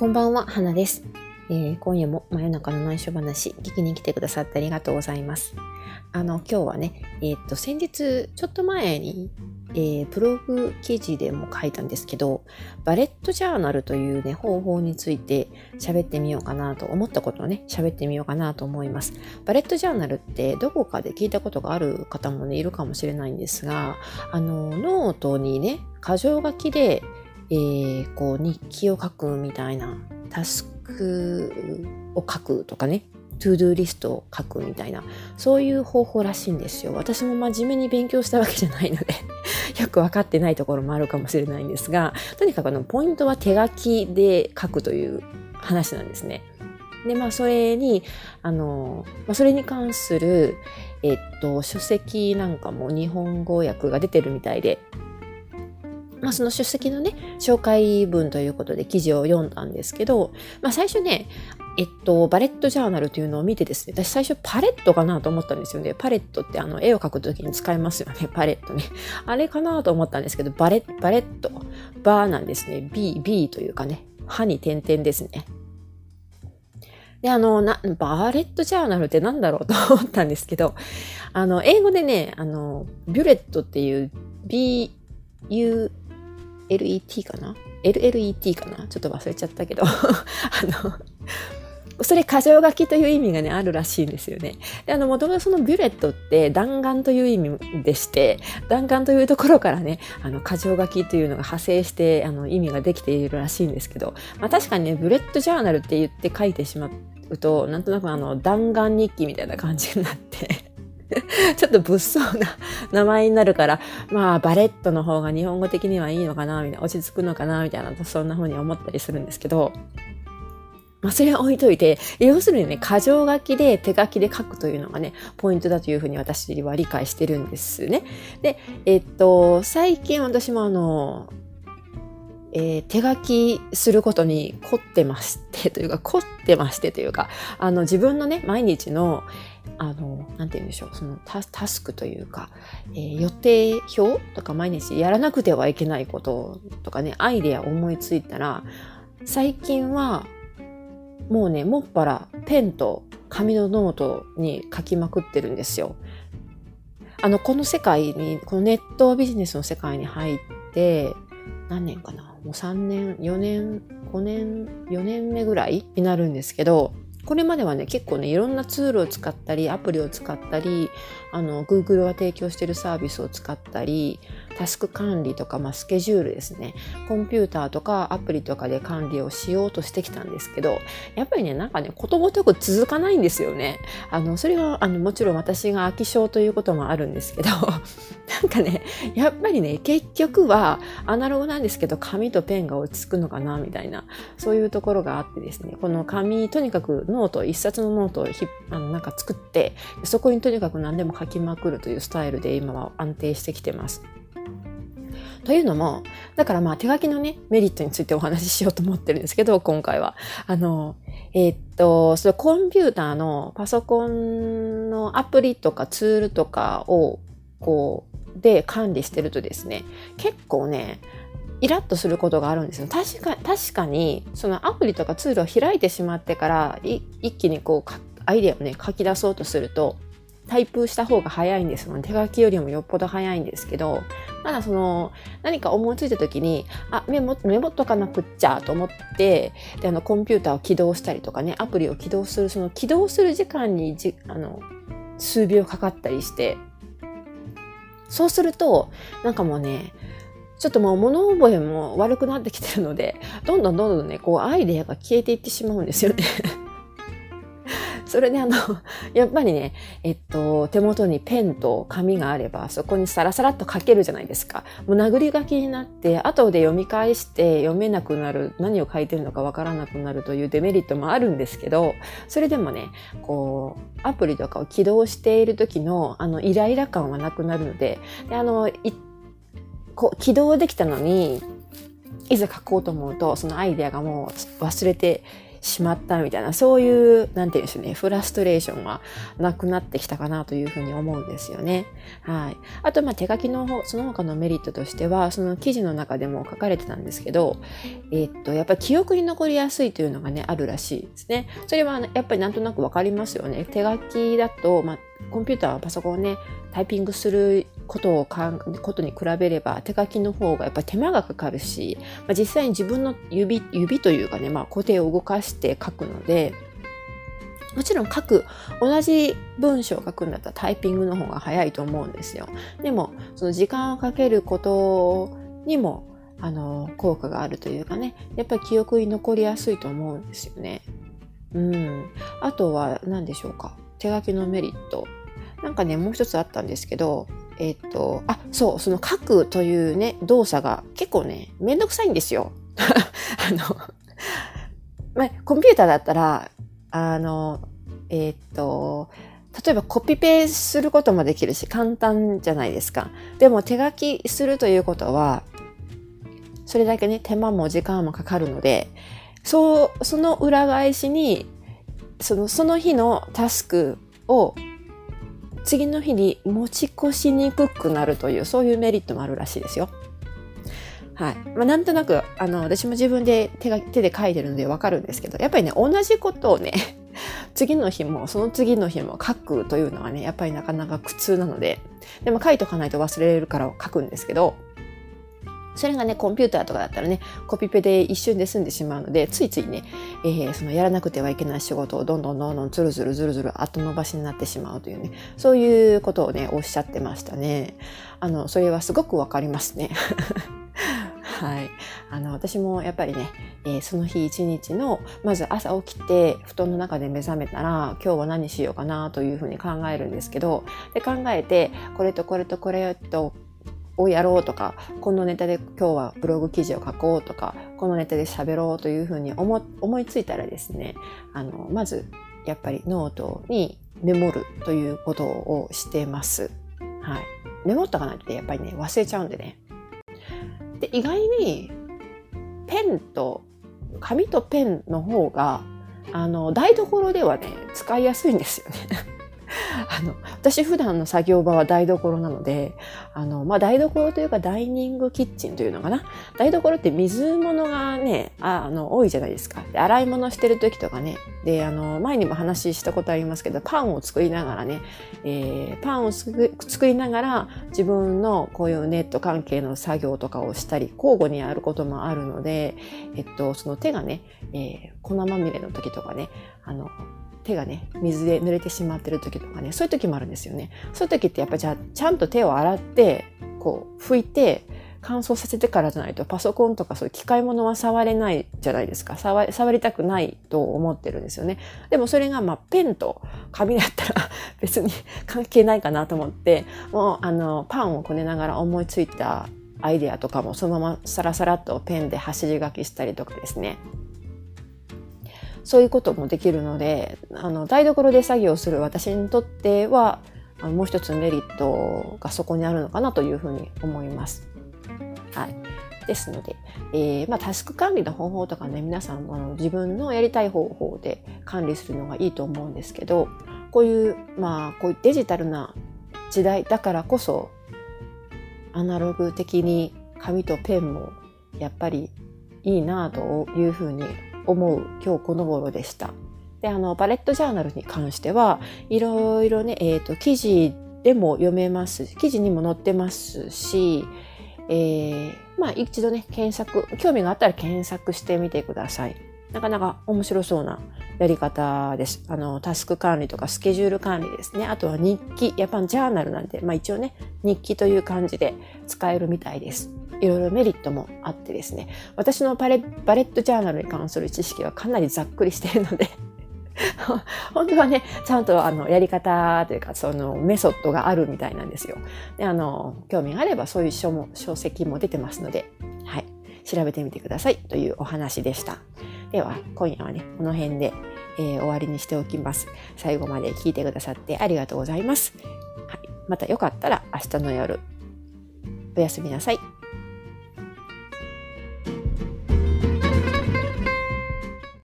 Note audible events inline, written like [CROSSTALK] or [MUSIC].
こんばんは、花です、えー、今夜も真夜中のナイショ話、聞きに来てくださってありがとうございます。あの、今日はね、えー、っと、先日、ちょっと前に、えー、ブログ記事でも書いたんですけど、バレットジャーナルというね、方法について喋ってみようかなと思ったことをね、喋ってみようかなと思います。バレットジャーナルってどこかで聞いたことがある方もね、いるかもしれないんですが、あの、ノートにね、箇条書きで、えー、こう日記を書くみたいなタスクを書くとかね to-do リストを書くみたいなそういう方法らしいんですよ私も真面目に勉強したわけじゃないので [LAUGHS] よく分かってないところもあるかもしれないんですがとにかくあのポイントは手書きで書くという話なんですね。でまあそれにあの、まあ、それに関するえっと書籍なんかも日本語訳が出てるみたいでまあ、その出席のね、紹介文ということで記事を読んだんですけど、まあ、最初ね、えっと、バレットジャーナルというのを見てですね、私最初パレットかなと思ったんですよね。パレットってあの絵を描くときに使いますよね。[LAUGHS] パレットね。あれかなと思ったんですけど、バレバレット、バーなんですね。B、B というかね、歯に点々ですね。で、あの、な、バレットジャーナルって何だろうと思ったんですけど、あの、英語でね、あの、ビュレットっていう B、U、LET かな ?LLET かな？ちょっと忘れちゃったけど [LAUGHS] あの、それ箇条書きという意味がね、あるらしいんですよね。で、あの、もともとそのビュレットって弾丸という意味でして、弾丸というところからね、あの、箇条書きというのが派生して、あの、意味ができているらしいんですけど、まあ確かにね、ブレットジャーナルって言って書いてしまうと、なんとなくあの、弾丸日記みたいな感じになって [LAUGHS] ちょっと物騒な名前になるから、まあ、バレットの方が日本語的にはいいのかな、みたいな、落ち着くのかな、みたいな、そんな風に思ったりするんですけど、まあ、それは置いといて、要するにね、箇条書きで手書きで書くというのがね、ポイントだというふうに私は理解してるんですね。で、えっと、最近私もあの、えー、手書きすることに凝ってましてというか凝ってましてというかあの自分のね毎日のあのなんて言うんでしょうそのタタスクというか、えー、予定表とか毎日やらなくてはいけないこととかねアイデア思いついたら最近はもうねもっぱらペンと紙のノートに書きまくってるんですよ。あのこの世界にこのネットビジネスの世界に入って何年かな？もう3年、4年、5年、4年目ぐらいになるんですけど、これまではね、結構ね、いろんなツールを使ったり、アプリを使ったり、あの、Google が提供しているサービスを使ったり、タスク管理とか、まあ、スケジュールですね。コンピューターとかアプリとかで管理をしようとしてきたんですけど、やっぱりね、なんかね、ことごとく続かないんですよね。あの、それは、あの、もちろん私が飽き性ということもあるんですけど、[LAUGHS] なんかね、やっぱりね、結局はアナログなんですけど、紙とペンが落ち着くのかな、みたいな、そういうところがあってですね、この紙、とにかくノート、一冊のノートをひあのなんか作って、そこにとにかく何でも書きまくるというスタイルで今は安定してきてます。というのも、だからまあ手書きのね、メリットについてお話ししようと思ってるんですけど、今回は。あの、えー、っと、そのコンピューターのパソコンのアプリとかツールとかを、こう、で管理してるとですね、結構ね、イラッとすることがあるんですよ。確か確かに、そのアプリとかツールを開いてしまってから、一気にこう、アイデアをね、書き出そうとすると、タイプした方が早いんです手書きよりもよっぽど早いんですけど、ただその、何か思いついた時に、あ、メモ、メモっとかなくっちゃと思って、で、あの、コンピューターを起動したりとかね、アプリを起動する、その起動する時間にじ、あの、数秒かかったりして、そうすると、なんかもうね、ちょっともう物覚えも悪くなってきてるので、どんどんどんどんね、こうアイデアが消えていってしまうんですよね。それであの、やっぱりね、えっと、手元にペンと紙があれば、そこにサラサラっと書けるじゃないですか。もう殴り書きになって、後で読み返して読めなくなる、何を書いてるのかわからなくなるというデメリットもあるんですけど、それでもね、こう、アプリとかを起動している時の、あの、イライラ感はなくなるので、であの、こう、起動できたのに、いざ書こうと思うと、そのアイデアがもう忘れてしまったみたいな、そういう、なんていうんでしょうね、フラストレーションがなくなってきたかなというふうに思うんですよね。はい。あと、ま、手書きの方、その他のメリットとしては、その記事の中でも書かれてたんですけど、え、っと、やっぱり記憶に残りやすいというのがね、あるらしいですね。それは、やっぱりなんとなくわかりますよね。手書きだと、ま、コンピューター、パソコンね、タイピングすることをかんことに比べれば手書きの方がやっぱり手間がかかるし、まあ、実際に自分の指指というかね、まあ、固定を動かして書くのでもちろん書く同じ文章を書くんだったらタイピングの方が早いと思うんですよ。でもその時間をかけることにもあの効果があるというかねやっぱり記憶に残りやすいと思うんですよね。うん、あとは何でしょうか手書きのメリットなんかねもう一つあったんですけどえっ、ー、とあそうその書くというね動作が結構ねめんどくさいんですよ。[LAUGHS] あのまあ、コンピューターだったらあのえっ、ー、と例えばコピペすることもできるし簡単じゃないですか。でも手書きするということはそれだけね手間も時間もかかるのでそうその裏返しにそのその日のタスクを次の日に持ち越しにくくなるというそういうメリットもあるらしいですよ。はい。まあ、なんとなく、あの、私も自分で手が手で書いてるのでわかるんですけど、やっぱりね、同じことをね、[LAUGHS] 次の日も、その次の日も書くというのはね、やっぱりなかなか苦痛なので、でも書いとかないと忘れるから書くんですけど、それがね、コンピューターとかだったらね、コピペで一瞬で済んでしまうので、ついついね、えー、そのやらなくてはいけない仕事をどんどんどんどんずるずるずるずる後延ばしになってしまうというね、そういうことをね、おっしゃってましたね。あの、それはすごくわかりますね。[LAUGHS] はい。あの、私もやっぱりね、えー、その日一日の、まず朝起きて、布団の中で目覚めたら、今日は何しようかなというふうに考えるんですけど、で、考えて、これとこれとこれとをやろうとか、このネタで今日はブログ記事を書こうとか、このネタで喋ろうというふうに思思いついたらですね、あの、まずやっぱりノートにメモるということをしてます。はい。メモっとかないとやっぱりね、忘れちゃうんでね。で、意外にペンと、紙とペンの方が、あの、台所ではね、使いやすいんですよね。[LAUGHS] あの、私普段の作業場は台所なので、あの、まあ、台所というかダイニングキッチンというのかな。台所って水物がね、ああの、多いじゃないですか。で洗い物してる時とかね。で、あの、前にも話したことありますけど、パンを作りながらね、えー、パンを作りながら自分のこういうネット関係の作業とかをしたり、交互にやることもあるので、えっと、その手がね、えー、粉まみれの時とかね、あの、手がね水で濡れてしまってる時とかねそういう時もあるんですよね。そういう時ってやっぱじゃあちゃんと手を洗ってこう拭いて乾燥させてからじゃないとパソコンとかそういう機械物は触れないじゃないですか。触りたくないと思ってるんですよね。でもそれがまあペンと紙だったら [LAUGHS] 別に関係ないかなと思ってもうあのパンをこねながら思いついたアイデアとかもそのままサラサラっとペンで走り書きしたりとかですね。そういうこともできるのであの台所で作業する私にとってはあもう一つメリットがそこにあるのかなというふうに思います。はい、ですので、えーまあ、タスク管理の方法とかね皆さんあの自分のやりたい方法で管理するのがいいと思うんですけどこういうまあこういうデジタルな時代だからこそアナログ的に紙とペンもやっぱりいいなというふうに思う今日この頃でした。で、あの、バレットジャーナルに関しては、いろいろね、えっ、ー、と、記事でも読めます。記事にも載ってますし、えー、まあ一度ね、検索、興味があったら検索してみてください。なかなか面白そうなやり方です。あの、タスク管理とかスケジュール管理ですね。あとは日記、やっぱジャーナルなんで、まあ一応ね、日記という感じで使えるみたいです。いろいろメリットもあってですね、私のバレバレットジャーナルに関する知識はかなりざっくりしているので [LAUGHS] 本当はね、ちゃんとあのやり方というか、そのメソッドがあるみたいなんですよ。であの興味があればそういう書も書籍も出てますので、はい、調べてみてくださいというお話でした。では、今夜はね、この辺で、えー、終わりにしておきます。最後まで聞いてくださってありがとうございます。はい、またよかったら明日の夜、おやすみなさい。